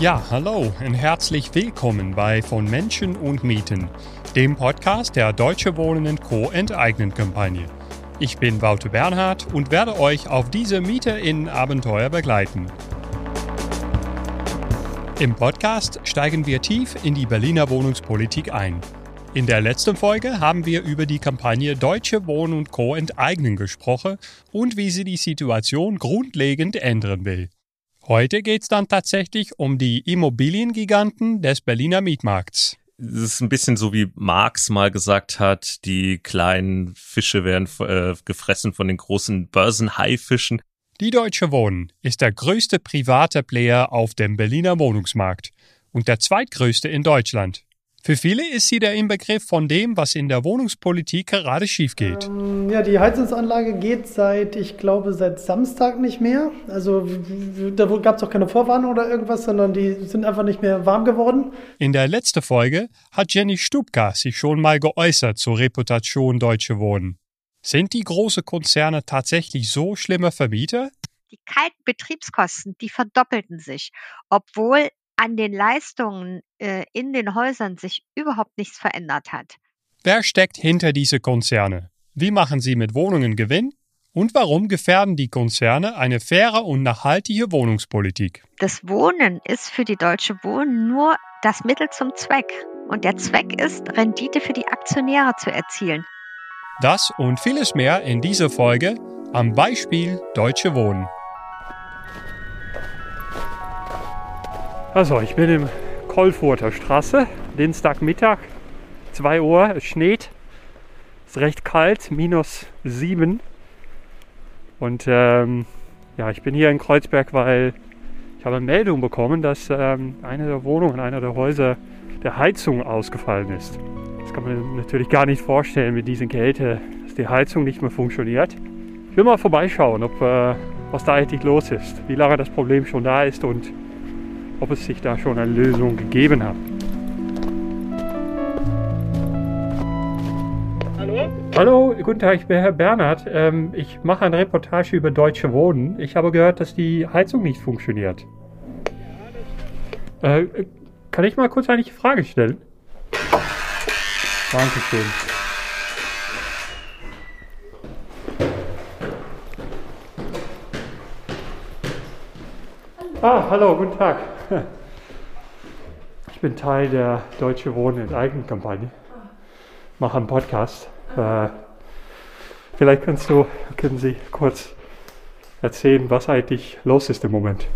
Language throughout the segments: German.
Ja, hallo und herzlich willkommen bei Von Menschen und Mieten, dem Podcast der Deutsche Wohnen Co. enteignen Kampagne. Ich bin Wouter Bernhard und werde euch auf diese MieterInnen-Abenteuer begleiten. Im Podcast steigen wir tief in die Berliner Wohnungspolitik ein. In der letzten Folge haben wir über die Kampagne Deutsche Wohnen Co. enteignen gesprochen und wie sie die Situation grundlegend ändern will. Heute geht es dann tatsächlich um die Immobiliengiganten des Berliner Mietmarkts. Es ist ein bisschen so, wie Marx mal gesagt hat, die kleinen Fische werden äh, gefressen von den großen Börsenhaifischen. Die Deutsche Wohnen ist der größte private Player auf dem Berliner Wohnungsmarkt und der zweitgrößte in Deutschland. Für viele ist sie der Inbegriff von dem, was in der Wohnungspolitik gerade schief geht. Ähm, ja, die Heizungsanlage geht seit, ich glaube, seit Samstag nicht mehr. Also da gab es auch keine Vorwarnung oder irgendwas, sondern die sind einfach nicht mehr warm geworden. In der letzten Folge hat Jenny Stubka sich schon mal geäußert zur Reputation Deutsche Wohnen. Sind die großen Konzerne tatsächlich so schlimme Vermieter? Die kalten Betriebskosten, die verdoppelten sich, obwohl an den Leistungen äh, in den Häusern sich überhaupt nichts verändert hat. Wer steckt hinter diese Konzerne? Wie machen sie mit Wohnungen Gewinn? Und warum gefährden die Konzerne eine faire und nachhaltige Wohnungspolitik? Das Wohnen ist für die Deutsche Wohnen nur das Mittel zum Zweck. Und der Zweck ist, Rendite für die Aktionäre zu erzielen. Das und vieles mehr in dieser Folge am Beispiel Deutsche Wohnen. Also, ich bin im Kolfurter Straße, Dienstagmittag, 2 Uhr, es schneit, es ist recht kalt, minus 7. Und ähm, ja, ich bin hier in Kreuzberg, weil ich habe eine Meldung bekommen, dass ähm, eine der Wohnungen, einer der Häuser der Heizung ausgefallen ist. Das kann man natürlich gar nicht vorstellen mit diesen Kälte, dass die Heizung nicht mehr funktioniert. Ich will mal vorbeischauen, ob, äh, was da eigentlich los ist, wie lange das Problem schon da ist und ob es sich da schon eine Lösung gegeben hat. Hallo? Hallo, guten Tag, ich bin Herr Bernhard. Ähm, ich mache eine Reportage über Deutsche Wohnen. Ich habe gehört, dass die Heizung nicht funktioniert. Äh, kann ich mal kurz eine Frage stellen? Dankeschön. Ah, hallo, guten Tag. Ich bin Teil der Deutsche Wohnen enteignen Kampagne. Mache einen Podcast. Äh, vielleicht kannst du, können Sie kurz erzählen, was eigentlich los ist im Moment.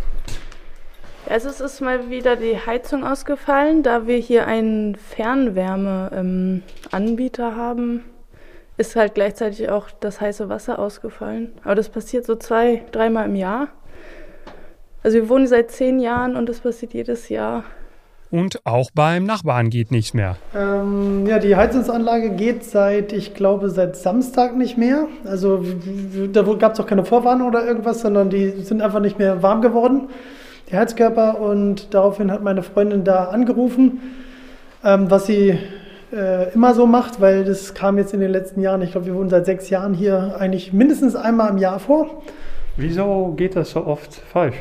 Also es ist mal wieder die Heizung ausgefallen, da wir hier einen Fernwärmeanbieter ähm, haben, ist halt gleichzeitig auch das heiße Wasser ausgefallen. Aber das passiert so zwei, dreimal im Jahr. Also wir wohnen seit zehn Jahren und das passiert jedes Jahr. Und auch beim Nachbarn geht nichts mehr. Ähm, ja, die Heizungsanlage geht seit, ich glaube, seit Samstag nicht mehr. Also da gab es auch keine Vorwarnung oder irgendwas, sondern die sind einfach nicht mehr warm geworden, die Heizkörper. Und daraufhin hat meine Freundin da angerufen, ähm, was sie äh, immer so macht, weil das kam jetzt in den letzten Jahren, ich glaube, wir wohnen seit sechs Jahren hier, eigentlich mindestens einmal im Jahr vor. Wieso geht das so oft falsch?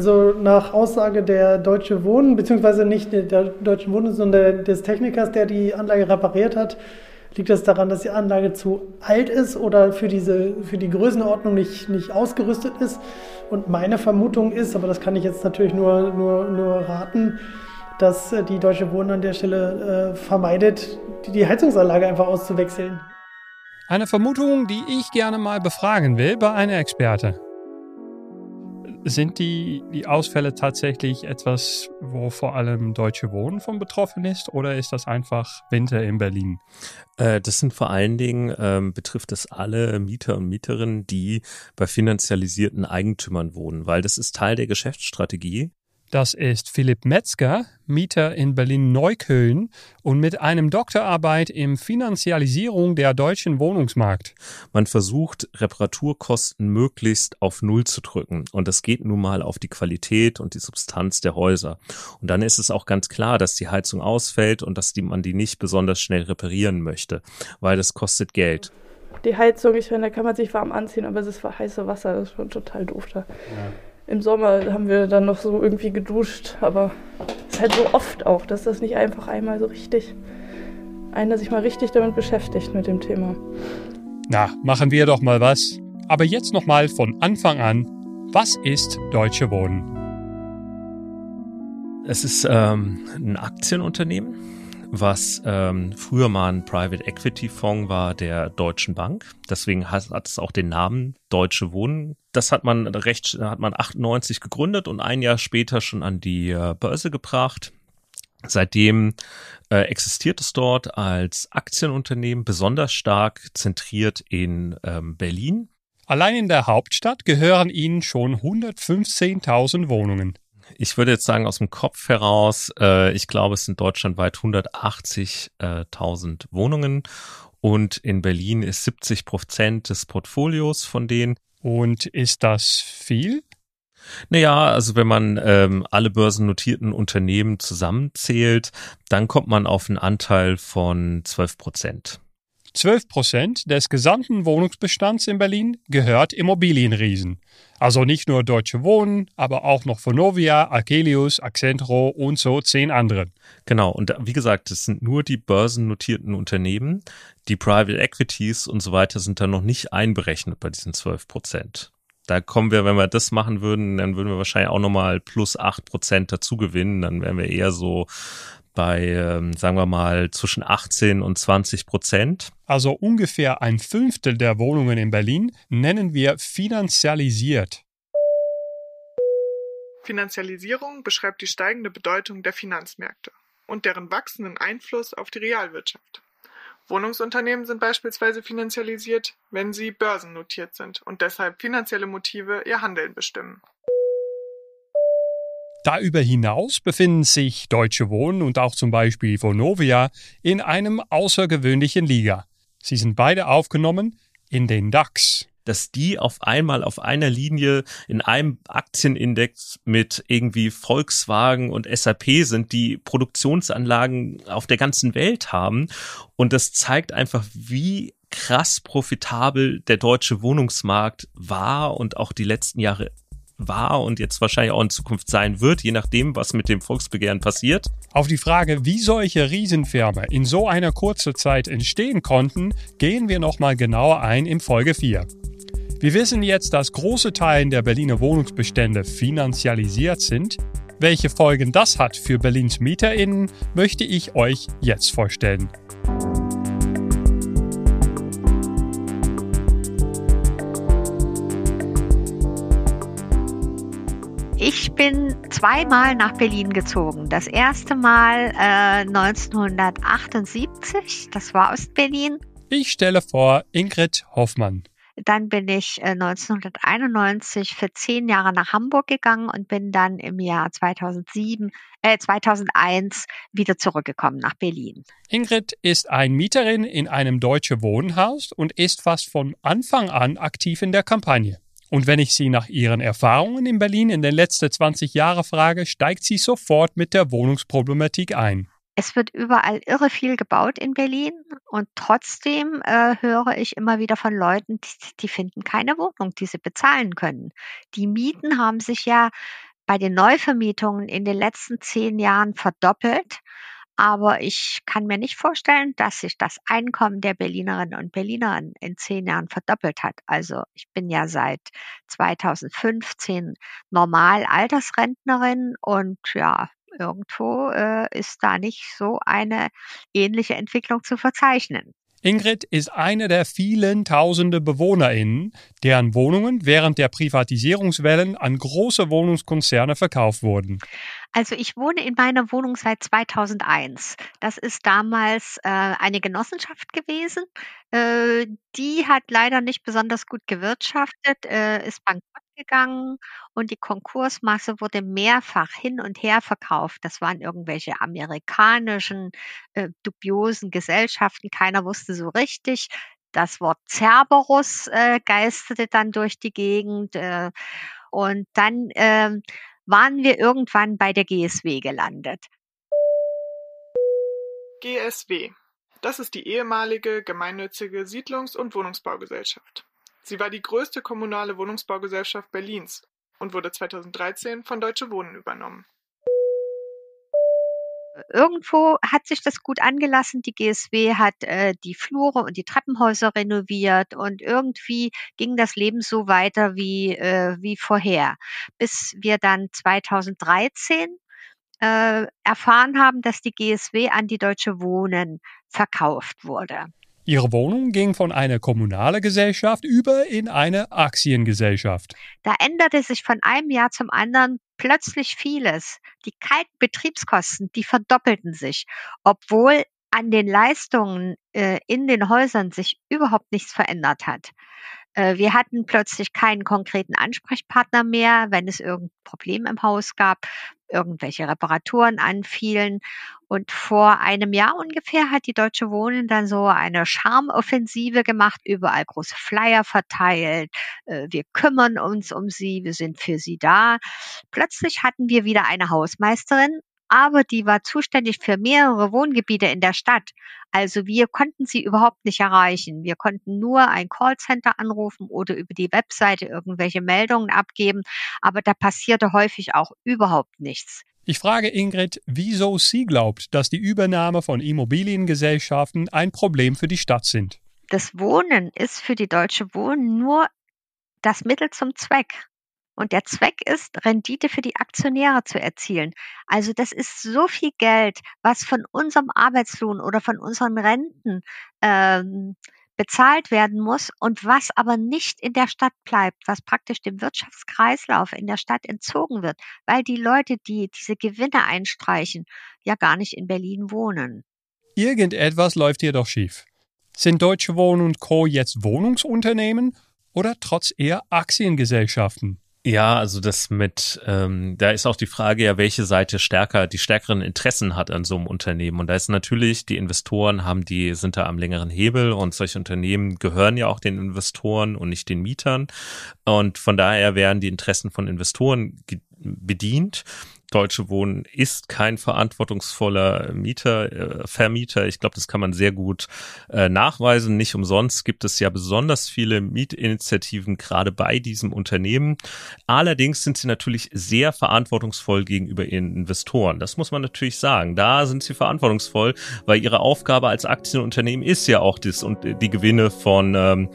Also nach Aussage der Deutsche Wohnen, beziehungsweise nicht der Deutschen Wohnen, sondern des Technikers, der die Anlage repariert hat, liegt das daran, dass die Anlage zu alt ist oder für, diese, für die Größenordnung nicht, nicht ausgerüstet ist. Und meine Vermutung ist, aber das kann ich jetzt natürlich nur, nur, nur raten, dass äh, die Deutsche Wohnen an der Stelle äh, vermeidet, die, die Heizungsanlage einfach auszuwechseln. Eine Vermutung, die ich gerne mal befragen will bei einer Experte. Sind die, die Ausfälle tatsächlich etwas, wo vor allem Deutsche Wohnen von betroffen ist oder ist das einfach Winter in Berlin? Äh, das sind vor allen Dingen, ähm, betrifft es alle Mieter und Mieterinnen, die bei finanzialisierten Eigentümern wohnen, weil das ist Teil der Geschäftsstrategie. Das ist Philipp Metzger, Mieter in Berlin-Neukölln und mit einem Doktorarbeit in Finanzialisierung der deutschen Wohnungsmarkt. Man versucht, Reparaturkosten möglichst auf Null zu drücken. Und das geht nun mal auf die Qualität und die Substanz der Häuser. Und dann ist es auch ganz klar, dass die Heizung ausfällt und dass die, man die nicht besonders schnell reparieren möchte, weil das kostet Geld. Die Heizung, ich finde, da kann man sich warm anziehen, aber es ist für heiße Wasser, das ist schon total doof da. Ja. Im Sommer haben wir dann noch so irgendwie geduscht, aber es ist halt so oft auch, dass das nicht einfach einmal so richtig, einer sich mal richtig damit beschäftigt mit dem Thema. Na, machen wir doch mal was. Aber jetzt nochmal von Anfang an. Was ist Deutsche Wohnen? Es ist ähm, ein Aktienunternehmen was ähm, früher mal ein Private Equity Fonds war der Deutschen Bank. Deswegen hat, hat es auch den Namen Deutsche Wohnen. Das hat man recht, hat man 98 gegründet und ein Jahr später schon an die äh, Börse gebracht. Seitdem äh, existiert es dort als Aktienunternehmen besonders stark zentriert in ähm, Berlin. Allein in der Hauptstadt gehören ihnen schon 115.000 Wohnungen. Ich würde jetzt sagen, aus dem Kopf heraus, äh, ich glaube, es sind deutschlandweit 180.000 Wohnungen und in Berlin ist 70 Prozent des Portfolios von denen. Und ist das viel? Naja, also wenn man ähm, alle börsennotierten Unternehmen zusammenzählt, dann kommt man auf einen Anteil von 12 Prozent. 12 Prozent des gesamten Wohnungsbestands in Berlin gehört Immobilienriesen. Also nicht nur Deutsche Wohnen, aber auch noch Vonovia, Akelius, Accentro und so zehn andere. Genau, und wie gesagt, es sind nur die börsennotierten Unternehmen. Die Private Equities und so weiter sind da noch nicht einberechnet bei diesen 12 Prozent. Da kommen wir, wenn wir das machen würden, dann würden wir wahrscheinlich auch nochmal plus acht Prozent dazu gewinnen. Dann wären wir eher so bei, ähm, sagen wir mal, zwischen 18 und 20 Prozent. Also ungefähr ein Fünftel der Wohnungen in Berlin nennen wir finanzialisiert. Finanzialisierung beschreibt die steigende Bedeutung der Finanzmärkte und deren wachsenden Einfluss auf die Realwirtschaft. Wohnungsunternehmen sind beispielsweise finanzialisiert, wenn sie börsennotiert sind und deshalb finanzielle Motive ihr Handeln bestimmen. Darüber hinaus befinden sich Deutsche Wohnen und auch zum Beispiel Vonovia in einem außergewöhnlichen Liga. Sie sind beide aufgenommen in den DAX. Dass die auf einmal auf einer Linie in einem Aktienindex mit irgendwie Volkswagen und SAP sind, die Produktionsanlagen auf der ganzen Welt haben. Und das zeigt einfach, wie krass profitabel der deutsche Wohnungsmarkt war und auch die letzten Jahre war und jetzt wahrscheinlich auch in Zukunft sein wird, je nachdem, was mit dem Volksbegehren passiert. Auf die Frage, wie solche Riesenfirmen in so einer kurzen Zeit entstehen konnten, gehen wir nochmal genauer ein in Folge 4. Wir wissen jetzt, dass große Teile der Berliner Wohnungsbestände finanzialisiert sind. Welche Folgen das hat für Berlins MieterInnen, möchte ich euch jetzt vorstellen. Ich bin zweimal nach Berlin gezogen. Das erste Mal äh, 1978, das war Ostberlin. Ich stelle vor Ingrid Hoffmann. Dann bin ich äh, 1991 für zehn Jahre nach Hamburg gegangen und bin dann im Jahr 2007, äh, 2001 wieder zurückgekommen nach Berlin. Ingrid ist ein Mieterin in einem deutschen Wohnhaus und ist fast von Anfang an aktiv in der Kampagne. Und wenn ich sie nach ihren Erfahrungen in Berlin in den letzten 20 Jahren frage, steigt sie sofort mit der Wohnungsproblematik ein. Es wird überall irre viel gebaut in Berlin und trotzdem äh, höre ich immer wieder von Leuten, die, die finden keine Wohnung, die sie bezahlen können. Die Mieten haben sich ja bei den Neuvermietungen in den letzten zehn Jahren verdoppelt. Aber ich kann mir nicht vorstellen, dass sich das Einkommen der Berlinerinnen und Berliner in zehn Jahren verdoppelt hat. Also ich bin ja seit 2015 normal Altersrentnerin und ja, irgendwo äh, ist da nicht so eine ähnliche Entwicklung zu verzeichnen. Ingrid ist eine der vielen tausende BewohnerInnen, deren Wohnungen während der Privatisierungswellen an große Wohnungskonzerne verkauft wurden. Also ich wohne in meiner Wohnung seit 2001. Das ist damals äh, eine Genossenschaft gewesen. Äh, die hat leider nicht besonders gut gewirtschaftet, äh, ist bankrott gegangen und die Konkursmasse wurde mehrfach hin und her verkauft. Das waren irgendwelche amerikanischen äh, dubiosen Gesellschaften. Keiner wusste so richtig. Das Wort Cerberus äh, geisterte dann durch die Gegend. Äh, und dann äh, waren wir irgendwann bei der GSW gelandet. GSW. Das ist die ehemalige gemeinnützige Siedlungs- und Wohnungsbaugesellschaft. Sie war die größte kommunale Wohnungsbaugesellschaft Berlins und wurde 2013 von Deutsche Wohnen übernommen. Irgendwo hat sich das gut angelassen. Die GSW hat äh, die Flure und die Treppenhäuser renoviert und irgendwie ging das Leben so weiter wie, äh, wie vorher. Bis wir dann 2013 äh, erfahren haben, dass die GSW an die Deutsche Wohnen verkauft wurde. Ihre Wohnung ging von einer kommunalen Gesellschaft über in eine Aktiengesellschaft. Da änderte sich von einem Jahr zum anderen plötzlich vieles. Die kalten Betriebskosten, die verdoppelten sich, obwohl an den Leistungen äh, in den Häusern sich überhaupt nichts verändert hat. Äh, wir hatten plötzlich keinen konkreten Ansprechpartner mehr, wenn es irgendein Problem im Haus gab, irgendwelche Reparaturen anfielen. Und vor einem Jahr ungefähr hat die Deutsche Wohnen dann so eine Charmoffensive gemacht, überall große Flyer verteilt. Äh, wir kümmern uns um sie, wir sind für sie da. Plötzlich hatten wir wieder eine Hausmeisterin, aber die war zuständig für mehrere Wohngebiete in der Stadt. Also wir konnten sie überhaupt nicht erreichen. Wir konnten nur ein Callcenter anrufen oder über die Webseite irgendwelche Meldungen abgeben, aber da passierte häufig auch überhaupt nichts. Ich frage Ingrid, wieso sie glaubt, dass die Übernahme von Immobiliengesellschaften ein Problem für die Stadt sind. Das Wohnen ist für die Deutsche Wohnen nur das Mittel zum Zweck. Und der Zweck ist, Rendite für die Aktionäre zu erzielen. Also das ist so viel Geld, was von unserem Arbeitslohn oder von unseren Renten ähm, bezahlt werden muss und was aber nicht in der Stadt bleibt, was praktisch dem Wirtschaftskreislauf in der Stadt entzogen wird, weil die Leute, die diese Gewinne einstreichen, ja gar nicht in Berlin wohnen. Irgendetwas läuft hier doch schief. Sind Deutsche Wohnen und Co. jetzt Wohnungsunternehmen oder trotz eher Aktiengesellschaften? Ja, also das mit, ähm, da ist auch die Frage ja, welche Seite stärker, die stärkeren Interessen hat an so einem Unternehmen. Und da ist natürlich, die Investoren haben die, sind da am längeren Hebel und solche Unternehmen gehören ja auch den Investoren und nicht den Mietern. Und von daher werden die Interessen von Investoren bedient. Deutsche Wohnen ist kein verantwortungsvoller Mieter, äh, Vermieter. Ich glaube, das kann man sehr gut äh, nachweisen. Nicht umsonst gibt es ja besonders viele Mietinitiativen gerade bei diesem Unternehmen. Allerdings sind sie natürlich sehr verantwortungsvoll gegenüber ihren Investoren. Das muss man natürlich sagen. Da sind sie verantwortungsvoll, weil ihre Aufgabe als Aktienunternehmen ist ja auch das und die Gewinne von ähm,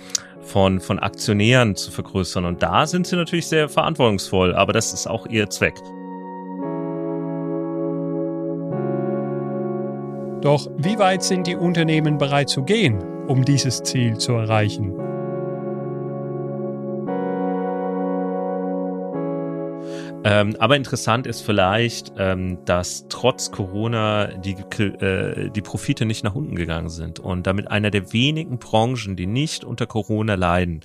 von, von Aktionären zu vergrößern. Und da sind sie natürlich sehr verantwortungsvoll, aber das ist auch ihr Zweck. Doch wie weit sind die Unternehmen bereit zu gehen, um dieses Ziel zu erreichen? Ähm, aber interessant ist vielleicht, ähm, dass trotz Corona die, äh, die Profite nicht nach unten gegangen sind und damit einer der wenigen Branchen, die nicht unter Corona leiden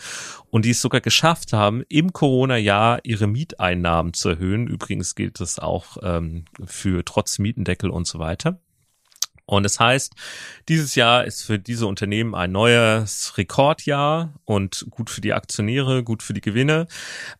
und die es sogar geschafft haben, im Corona-Jahr ihre Mieteinnahmen zu erhöhen. Übrigens gilt das auch ähm, für trotz Mietendeckel und so weiter. Und das heißt, dieses Jahr ist für diese Unternehmen ein neues Rekordjahr und gut für die Aktionäre, gut für die Gewinne.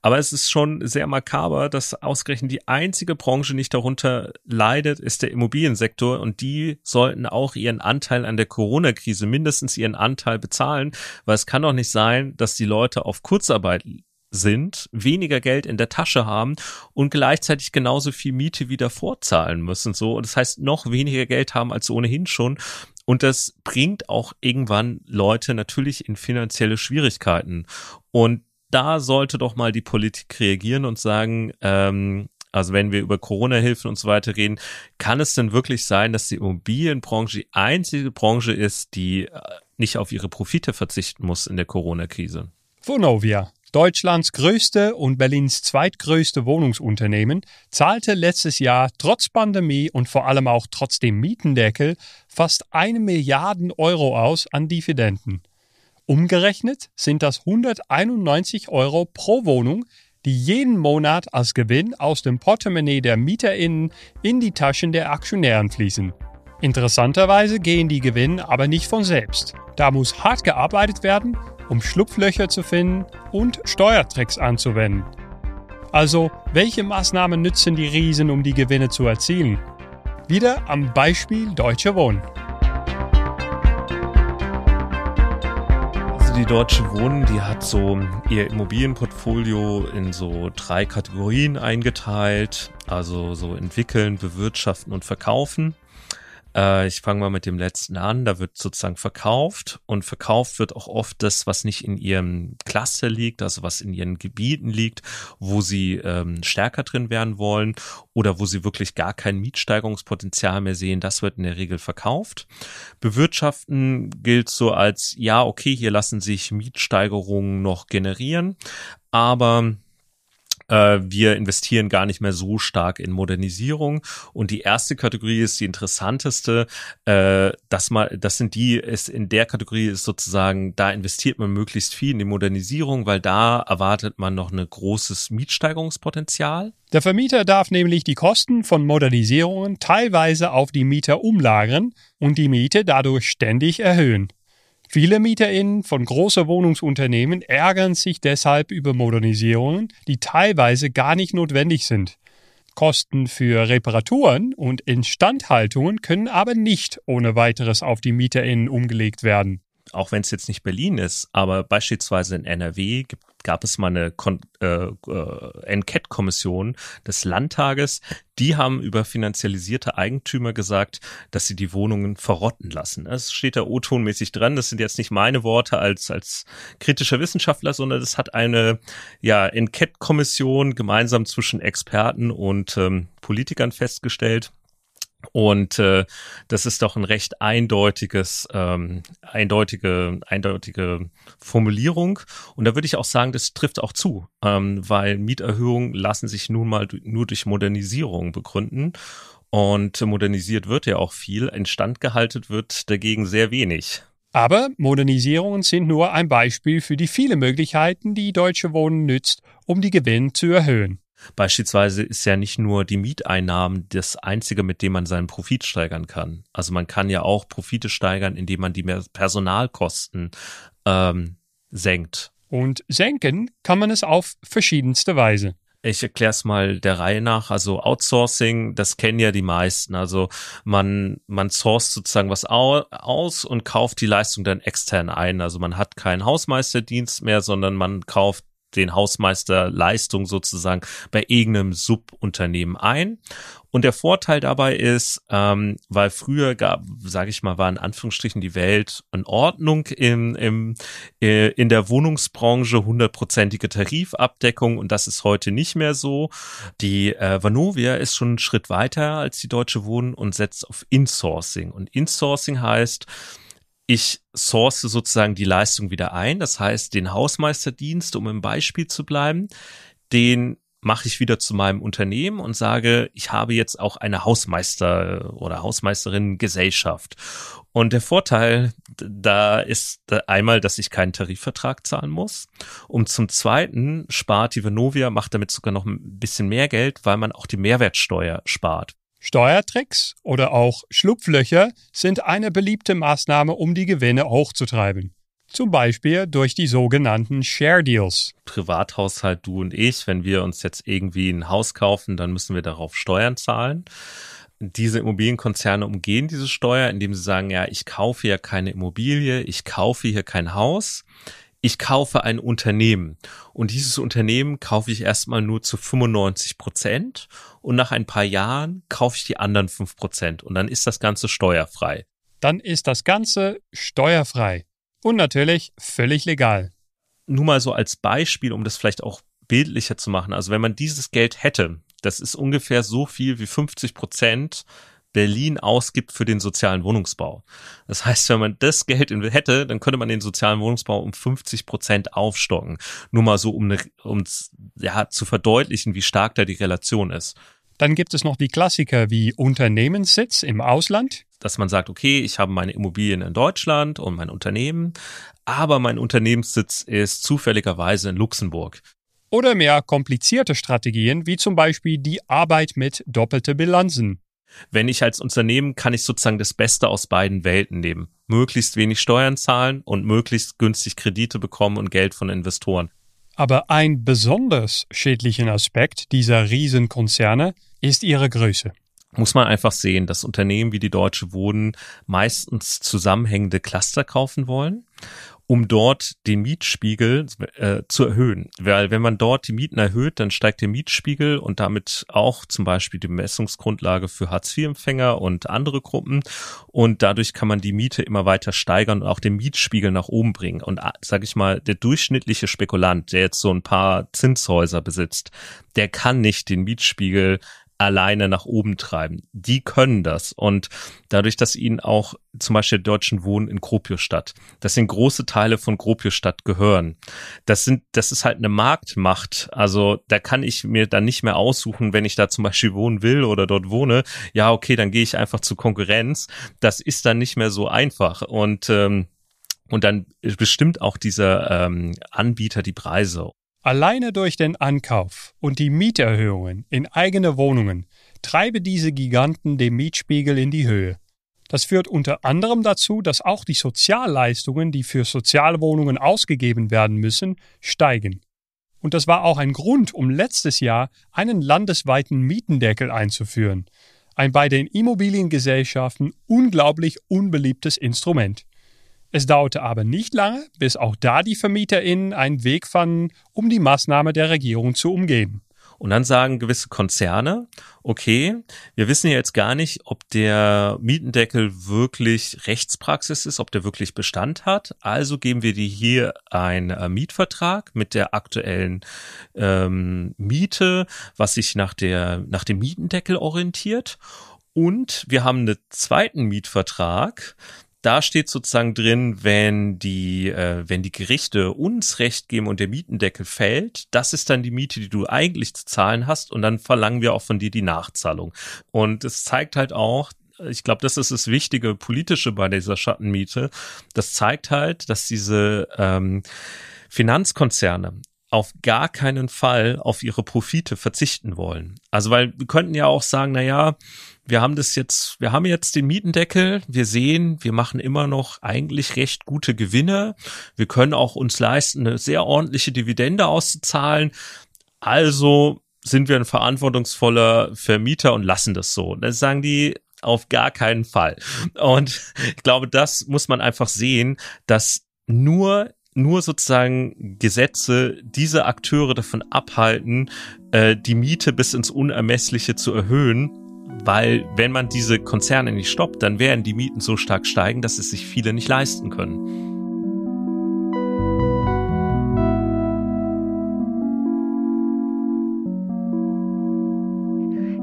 Aber es ist schon sehr makaber, dass ausgerechnet die einzige Branche nicht darunter leidet, ist der Immobiliensektor. Und die sollten auch ihren Anteil an der Corona-Krise mindestens ihren Anteil bezahlen, weil es kann doch nicht sein, dass die Leute auf Kurzarbeit sind, weniger Geld in der Tasche haben und gleichzeitig genauso viel Miete wieder vorzahlen müssen. So, und das heißt, noch weniger Geld haben als ohnehin schon. Und das bringt auch irgendwann Leute natürlich in finanzielle Schwierigkeiten. Und da sollte doch mal die Politik reagieren und sagen, ähm, also wenn wir über Corona-Hilfen und so weiter reden, kann es denn wirklich sein, dass die Immobilienbranche die einzige Branche ist, die äh, nicht auf ihre Profite verzichten muss in der Corona-Krise? Vonovia, Deutschlands größte und Berlins zweitgrößte Wohnungsunternehmen zahlte letztes Jahr trotz Pandemie und vor allem auch trotz dem Mietendeckel fast eine Milliarden Euro aus an Dividenden. Umgerechnet sind das 191 Euro pro Wohnung, die jeden Monat als Gewinn aus dem Portemonnaie der MieterInnen in die Taschen der Aktionären fließen. Interessanterweise gehen die Gewinne aber nicht von selbst. Da muss hart gearbeitet werden, um Schlupflöcher zu finden und Steuertricks anzuwenden. Also, welche Maßnahmen nützen die Riesen, um die Gewinne zu erzielen? Wieder am Beispiel Deutsche Wohnen. Also die Deutsche Wohnen, die hat so ihr Immobilienportfolio in so drei Kategorien eingeteilt. Also so entwickeln, bewirtschaften und verkaufen. Äh, ich fange mal mit dem letzten an. Da wird sozusagen verkauft und verkauft wird auch oft das, was nicht in ihrem Klasse liegt, also was in ihren Gebieten liegt, wo sie ähm, stärker drin werden wollen oder wo sie wirklich gar kein Mietsteigerungspotenzial mehr sehen. Das wird in der Regel verkauft. Bewirtschaften gilt so als, ja, okay, hier lassen sich Mietsteigerungen noch generieren, aber äh, wir investieren gar nicht mehr so stark in Modernisierung. Und die erste Kategorie ist die interessanteste. Äh, das mal, das sind die, ist in der Kategorie ist sozusagen, da investiert man möglichst viel in die Modernisierung, weil da erwartet man noch ein großes Mietsteigerungspotenzial. Der Vermieter darf nämlich die Kosten von Modernisierungen teilweise auf die Mieter umlagern und die Miete dadurch ständig erhöhen. Viele MieterInnen von großen Wohnungsunternehmen ärgern sich deshalb über Modernisierungen, die teilweise gar nicht notwendig sind. Kosten für Reparaturen und Instandhaltungen können aber nicht ohne weiteres auf die MieterInnen umgelegt werden auch wenn es jetzt nicht Berlin ist, aber beispielsweise in NRW gab es mal eine Kon äh, äh, Enquete-Kommission des Landtages, die haben über finanzialisierte Eigentümer gesagt, dass sie die Wohnungen verrotten lassen. Es steht da O-tonmäßig dran, das sind jetzt nicht meine Worte als, als kritischer Wissenschaftler, sondern das hat eine ja, Enquete-Kommission gemeinsam zwischen Experten und ähm, Politikern festgestellt. Und äh, das ist doch ein recht eindeutiges, ähm, eindeutige, eindeutige Formulierung. Und da würde ich auch sagen, das trifft auch zu, ähm, weil Mieterhöhungen lassen sich nun mal nur durch Modernisierung begründen. Und modernisiert wird ja auch viel, instand gehalten wird dagegen sehr wenig. Aber Modernisierungen sind nur ein Beispiel für die vielen Möglichkeiten, die Deutsche Wohnen nützt, um die Gewinn zu erhöhen. Beispielsweise ist ja nicht nur die Mieteinnahmen das einzige, mit dem man seinen Profit steigern kann. Also man kann ja auch Profite steigern, indem man die Personalkosten ähm, senkt. Und senken kann man es auf verschiedenste Weise. Ich erkläre es mal der Reihe nach. Also Outsourcing, das kennen ja die meisten. Also man, man sourced sozusagen was aus und kauft die Leistung dann extern ein. Also man hat keinen Hausmeisterdienst mehr, sondern man kauft den Hausmeister Leistung sozusagen bei irgendeinem Subunternehmen ein. Und der Vorteil dabei ist, ähm, weil früher gab, sage ich mal, war in Anführungsstrichen die Welt in Ordnung im, im, äh, in der Wohnungsbranche hundertprozentige Tarifabdeckung und das ist heute nicht mehr so. Die äh, Vanovia ist schon einen Schritt weiter als die Deutsche Wohnen und setzt auf Insourcing. Und Insourcing heißt, ich source sozusagen die Leistung wieder ein. Das heißt, den Hausmeisterdienst, um im Beispiel zu bleiben, den mache ich wieder zu meinem Unternehmen und sage, ich habe jetzt auch eine Hausmeister oder Hausmeisterin Gesellschaft. Und der Vorteil da ist einmal, dass ich keinen Tarifvertrag zahlen muss. Und zum Zweiten spart die Venovia, macht damit sogar noch ein bisschen mehr Geld, weil man auch die Mehrwertsteuer spart. Steuertricks oder auch Schlupflöcher sind eine beliebte Maßnahme, um die Gewinne hochzutreiben. Zum Beispiel durch die sogenannten Share Deals. Privathaushalt, du und ich, wenn wir uns jetzt irgendwie ein Haus kaufen, dann müssen wir darauf Steuern zahlen. Diese Immobilienkonzerne umgehen diese Steuer, indem sie sagen, ja, ich kaufe ja keine Immobilie, ich kaufe hier kein Haus ich kaufe ein Unternehmen und dieses Unternehmen kaufe ich erstmal nur zu 95 Prozent und nach ein paar Jahren kaufe ich die anderen fünf Prozent und dann ist das Ganze steuerfrei. Dann ist das Ganze steuerfrei und natürlich völlig legal. Nur mal so als Beispiel, um das vielleicht auch bildlicher zu machen. Also wenn man dieses Geld hätte, das ist ungefähr so viel wie 50 Prozent Berlin ausgibt für den sozialen Wohnungsbau. Das heißt, wenn man das Geld hätte, dann könnte man den sozialen Wohnungsbau um 50 Prozent aufstocken. Nur mal so, um, eine, um ja, zu verdeutlichen, wie stark da die Relation ist. Dann gibt es noch die Klassiker wie Unternehmenssitz im Ausland. Dass man sagt, okay, ich habe meine Immobilien in Deutschland und mein Unternehmen, aber mein Unternehmenssitz ist zufälligerweise in Luxemburg. oder mehr komplizierte Strategien, wie zum Beispiel die Arbeit mit doppelten Bilanzen. Wenn ich als Unternehmen kann ich sozusagen das Beste aus beiden Welten nehmen. Möglichst wenig Steuern zahlen und möglichst günstig Kredite bekommen und Geld von Investoren. Aber ein besonders schädlichen Aspekt dieser Riesenkonzerne ist ihre Größe. Muss man einfach sehen, dass Unternehmen wie die Deutsche Wohnen meistens zusammenhängende Cluster kaufen wollen um dort den Mietspiegel äh, zu erhöhen. Weil wenn man dort die Mieten erhöht, dann steigt der Mietspiegel und damit auch zum Beispiel die Messungsgrundlage für Hartz-IV-Empfänger und andere Gruppen. Und dadurch kann man die Miete immer weiter steigern und auch den Mietspiegel nach oben bringen. Und ah, sage ich mal, der durchschnittliche Spekulant, der jetzt so ein paar Zinshäuser besitzt, der kann nicht den Mietspiegel alleine nach oben treiben. Die können das. Und dadurch, dass ihnen auch zum Beispiel Deutschen wohnen in Gropiusstadt, das sind große Teile von Gropiusstadt gehören. Das sind, das ist halt eine Marktmacht. Also da kann ich mir dann nicht mehr aussuchen, wenn ich da zum Beispiel wohnen will oder dort wohne. Ja, okay, dann gehe ich einfach zur Konkurrenz. Das ist dann nicht mehr so einfach. Und ähm, und dann bestimmt auch dieser ähm, Anbieter die Preise. Alleine durch den Ankauf und die Mieterhöhungen in eigene Wohnungen treibe diese Giganten den Mietspiegel in die Höhe. Das führt unter anderem dazu, dass auch die Sozialleistungen, die für Sozialwohnungen ausgegeben werden müssen, steigen. Und das war auch ein Grund, um letztes Jahr einen landesweiten Mietendeckel einzuführen. Ein bei den Immobiliengesellschaften unglaublich unbeliebtes Instrument. Es dauerte aber nicht lange, bis auch da die VermieterInnen einen Weg fanden, um die Maßnahme der Regierung zu umgehen. Und dann sagen gewisse Konzerne, okay, wir wissen jetzt gar nicht, ob der Mietendeckel wirklich Rechtspraxis ist, ob der wirklich Bestand hat. Also geben wir dir hier einen äh, Mietvertrag mit der aktuellen ähm, Miete, was sich nach, der, nach dem Mietendeckel orientiert. Und wir haben einen zweiten Mietvertrag, da steht sozusagen drin, wenn die, äh, wenn die Gerichte uns Recht geben und der Mietendeckel fällt, das ist dann die Miete, die du eigentlich zu zahlen hast und dann verlangen wir auch von dir die Nachzahlung. Und es zeigt halt auch, ich glaube, das ist das Wichtige politische bei dieser Schattenmiete. Das zeigt halt, dass diese ähm, Finanzkonzerne auf gar keinen Fall auf ihre Profite verzichten wollen. Also weil wir könnten ja auch sagen, na ja, wir haben das jetzt, wir haben jetzt den Mietendeckel. Wir sehen, wir machen immer noch eigentlich recht gute Gewinne. Wir können auch uns leisten, eine sehr ordentliche Dividende auszuzahlen. Also sind wir ein verantwortungsvoller Vermieter und lassen das so. Das sagen die auf gar keinen Fall. Und ich glaube, das muss man einfach sehen, dass nur nur sozusagen Gesetze diese Akteure davon abhalten, äh, die Miete bis ins Unermessliche zu erhöhen weil wenn man diese Konzerne nicht stoppt, dann werden die Mieten so stark steigen, dass es sich viele nicht leisten können.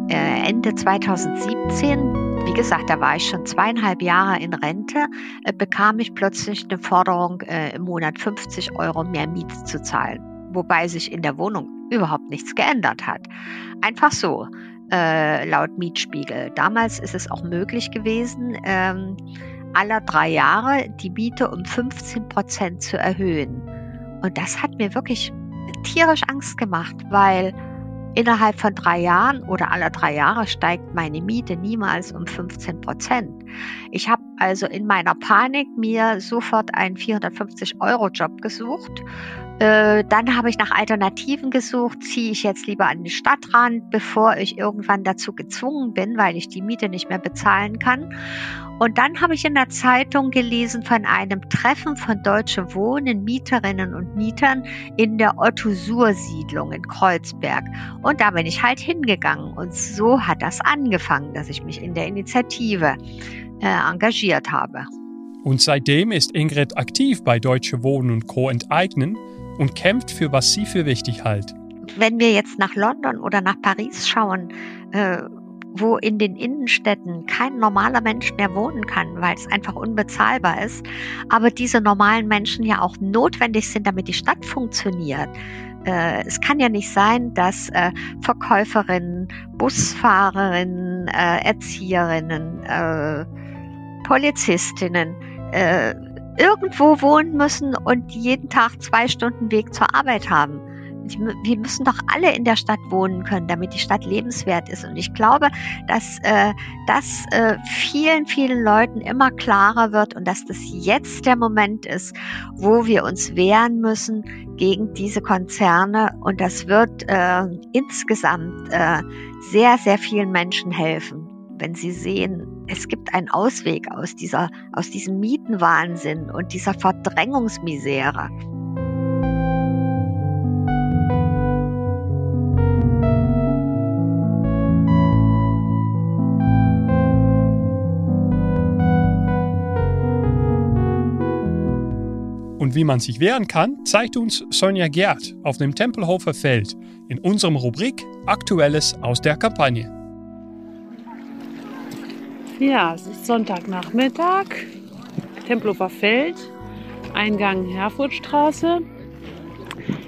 Äh, Ende 2017, wie gesagt, da war ich schon zweieinhalb Jahre in Rente, äh, bekam ich plötzlich eine Forderung, äh, im Monat 50 Euro mehr Miete zu zahlen, wobei sich in der Wohnung überhaupt nichts geändert hat. Einfach so äh, laut Mietspiegel. Damals ist es auch möglich gewesen, ähm, aller drei Jahre die Miete um 15 Prozent zu erhöhen. Und das hat mir wirklich tierisch Angst gemacht, weil innerhalb von drei Jahren oder aller drei Jahre steigt meine Miete niemals um 15 Prozent. Ich habe also in meiner Panik mir sofort einen 450-Euro-Job gesucht äh, dann habe ich nach Alternativen gesucht. Ziehe ich jetzt lieber an den Stadtrand, bevor ich irgendwann dazu gezwungen bin, weil ich die Miete nicht mehr bezahlen kann. Und dann habe ich in der Zeitung gelesen von einem Treffen von Deutsche Wohnen, Mieterinnen und Mietern in der Otto-Sur-Siedlung in Kreuzberg. Und da bin ich halt hingegangen. Und so hat das angefangen, dass ich mich in der Initiative äh, engagiert habe. Und seitdem ist Ingrid aktiv bei Deutsche Wohnen und Co. enteignen und kämpft für was sie für wichtig hält. Wenn wir jetzt nach London oder nach Paris schauen, äh, wo in den Innenstädten kein normaler Mensch mehr wohnen kann, weil es einfach unbezahlbar ist, aber diese normalen Menschen ja auch notwendig sind, damit die Stadt funktioniert. Äh, es kann ja nicht sein, dass äh, Verkäuferinnen, Busfahrerinnen, äh, Erzieherinnen, äh, Polizistinnen äh, irgendwo wohnen müssen und jeden Tag zwei Stunden Weg zur Arbeit haben. wir müssen doch alle in der Stadt wohnen können, damit die Stadt lebenswert ist. Und ich glaube, dass äh, das äh, vielen, vielen Leuten immer klarer wird und dass das jetzt der Moment ist, wo wir uns wehren müssen gegen diese Konzerne. Und das wird äh, insgesamt äh, sehr, sehr vielen Menschen helfen wenn sie sehen, es gibt einen Ausweg aus dieser, aus diesem Mietenwahnsinn und dieser Verdrängungsmisere. Und wie man sich wehren kann, zeigt uns Sonja Gerd auf dem Tempelhofer Feld in unserem Rubrik Aktuelles aus der Kampagne. Ja, es ist Sonntagnachmittag, Tempelhofer Feld, Eingang Herfurtstraße.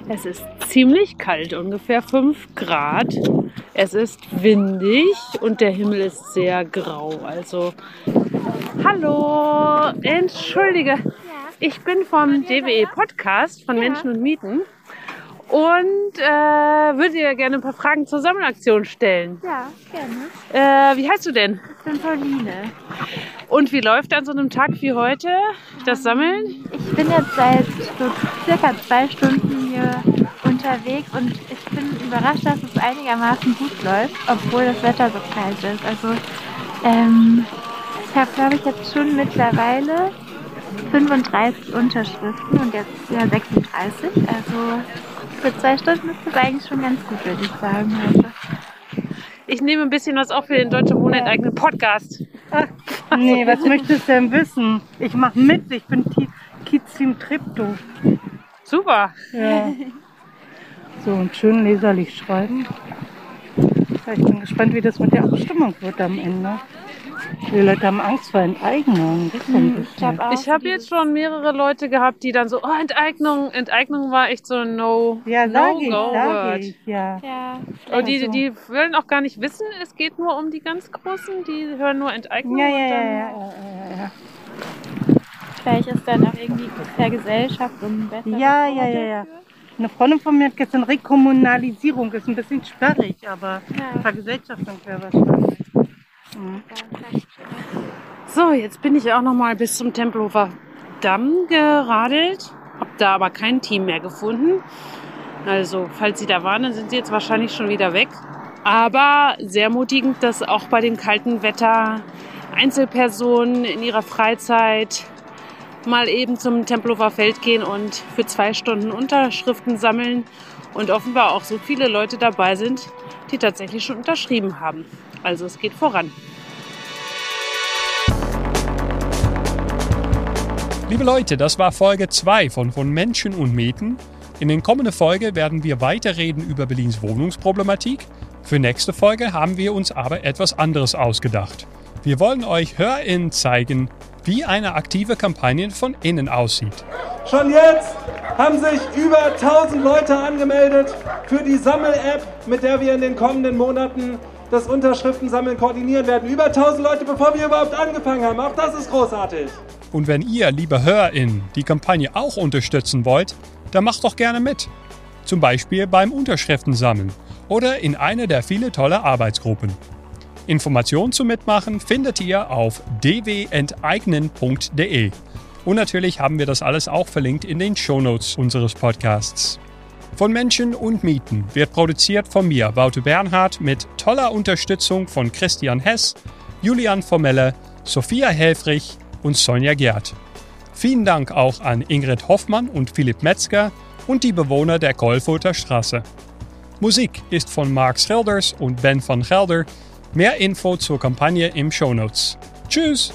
Es ist ziemlich kalt, ungefähr 5 Grad. Es ist windig und der Himmel ist sehr grau. Also, hallo, entschuldige, ich bin vom DWE Podcast von Menschen und Mieten und äh, würde dir gerne ein paar Fragen zur Sammelaktion stellen. Ja, gerne. Äh, wie heißt du denn? Ich bin Pauline. Und wie läuft an so einem Tag wie heute das Sammeln? Ich bin jetzt seit so circa zwei Stunden hier unterwegs und ich bin überrascht, dass es einigermaßen gut läuft, obwohl das Wetter so kalt ist. Also ähm, ich habe, glaube ich, jetzt schon mittlerweile 35 Unterschriften und jetzt ja 36. Also für zwei Stunden ist das eigentlich schon ganz gut, würde ich sagen heute. Ich nehme ein bisschen was auf für den Deutsche Wohnen enteignen Podcast. Ach, nee, was möchtest du denn wissen? Ich mache mit, ich bin Kiez Team Tripto. Super. Ja. So, und schön leserlich schreiben. Ich bin gespannt, wie das mit der Abstimmung wird am Ende. Die Leute haben Angst vor Enteignung. Bisschen. Ich habe jetzt schon mehrere Leute gehabt, die dann so, oh, Enteignung, Enteignung war echt so ein No, Ja, sag ich, No-Go sag Word. ich, ja. Ja. Und die, Also. die wollen auch gar nicht wissen, es geht nur um die ganz Großen, die hören nur Enteignung Ja, ja, und ja, dann ja, ja, ja. Vielleicht ist dann auch irgendwie Vergesellschaft und besser. Ja, ja, ja, ja. Eine Freundin von mir hat gestern Rekommunalisierung, ist ein bisschen sperrig, aber Vergesellschaftung wäre wahrscheinlich. So, jetzt bin ich auch noch mal bis zum Tempelhofer Damm geradelt, habe da aber kein Team mehr gefunden. Also, falls Sie da waren, dann sind Sie jetzt wahrscheinlich schon wieder weg. Aber sehr ermutigend, dass auch bei dem kalten Wetter Einzelpersonen in ihrer Freizeit mal eben zum Tempelhofer Feld gehen und für zwei Stunden Unterschriften sammeln und offenbar auch so viele Leute dabei sind, die tatsächlich schon unterschrieben haben. Also es geht voran. Liebe Leute, das war Folge 2 von Von Menschen und Mieten. In den kommenden Folge werden wir weiterreden über Berlins Wohnungsproblematik. Für nächste Folge haben wir uns aber etwas anderes ausgedacht. Wir wollen euch HörerInnen zeigen, wie eine aktive Kampagne von innen aussieht. Schon jetzt haben sich über 1000 Leute angemeldet für die Sammel-App, mit der wir in den kommenden Monaten das Unterschriftensammeln koordinieren werden. Über 1000 Leute, bevor wir überhaupt angefangen haben. Auch das ist großartig. Und wenn ihr, liebe HörerInnen, die Kampagne auch unterstützen wollt, dann macht doch gerne mit. Zum Beispiel beim Unterschriftensammeln oder in einer der vielen tolle Arbeitsgruppen. Informationen zum Mitmachen findet ihr auf dwenteignen.de. Und natürlich haben wir das alles auch verlinkt in den Shownotes unseres Podcasts. Von Menschen und Mieten wird produziert von mir, Wouter Bernhard, mit toller Unterstützung von Christian Hess, Julian Formelle, Sophia Helfrich und Sonja Gerd. Vielen Dank auch an Ingrid Hoffmann und Philipp Metzger und die Bewohner der Kolfurter Straße. Musik ist von Mark Schilders und Ben van Gelder. Mehr Info zur Kampagne im Shownotes. Tschüss!